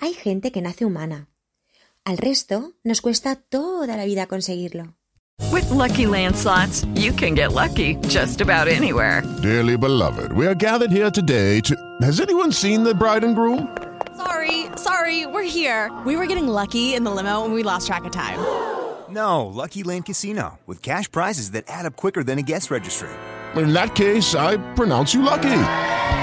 Hay gente que nace humana. Al resto nos cuesta toda la vida conseguirlo. With lucky landslots, you can get lucky just about anywhere. Dearly beloved, we are gathered here today to. Has anyone seen the bride and groom? Sorry, sorry, we're here. We were getting lucky in the limo and we lost track of time. No, Lucky Land Casino, with cash prizes that add up quicker than a guest registry. In that case, I pronounce you lucky.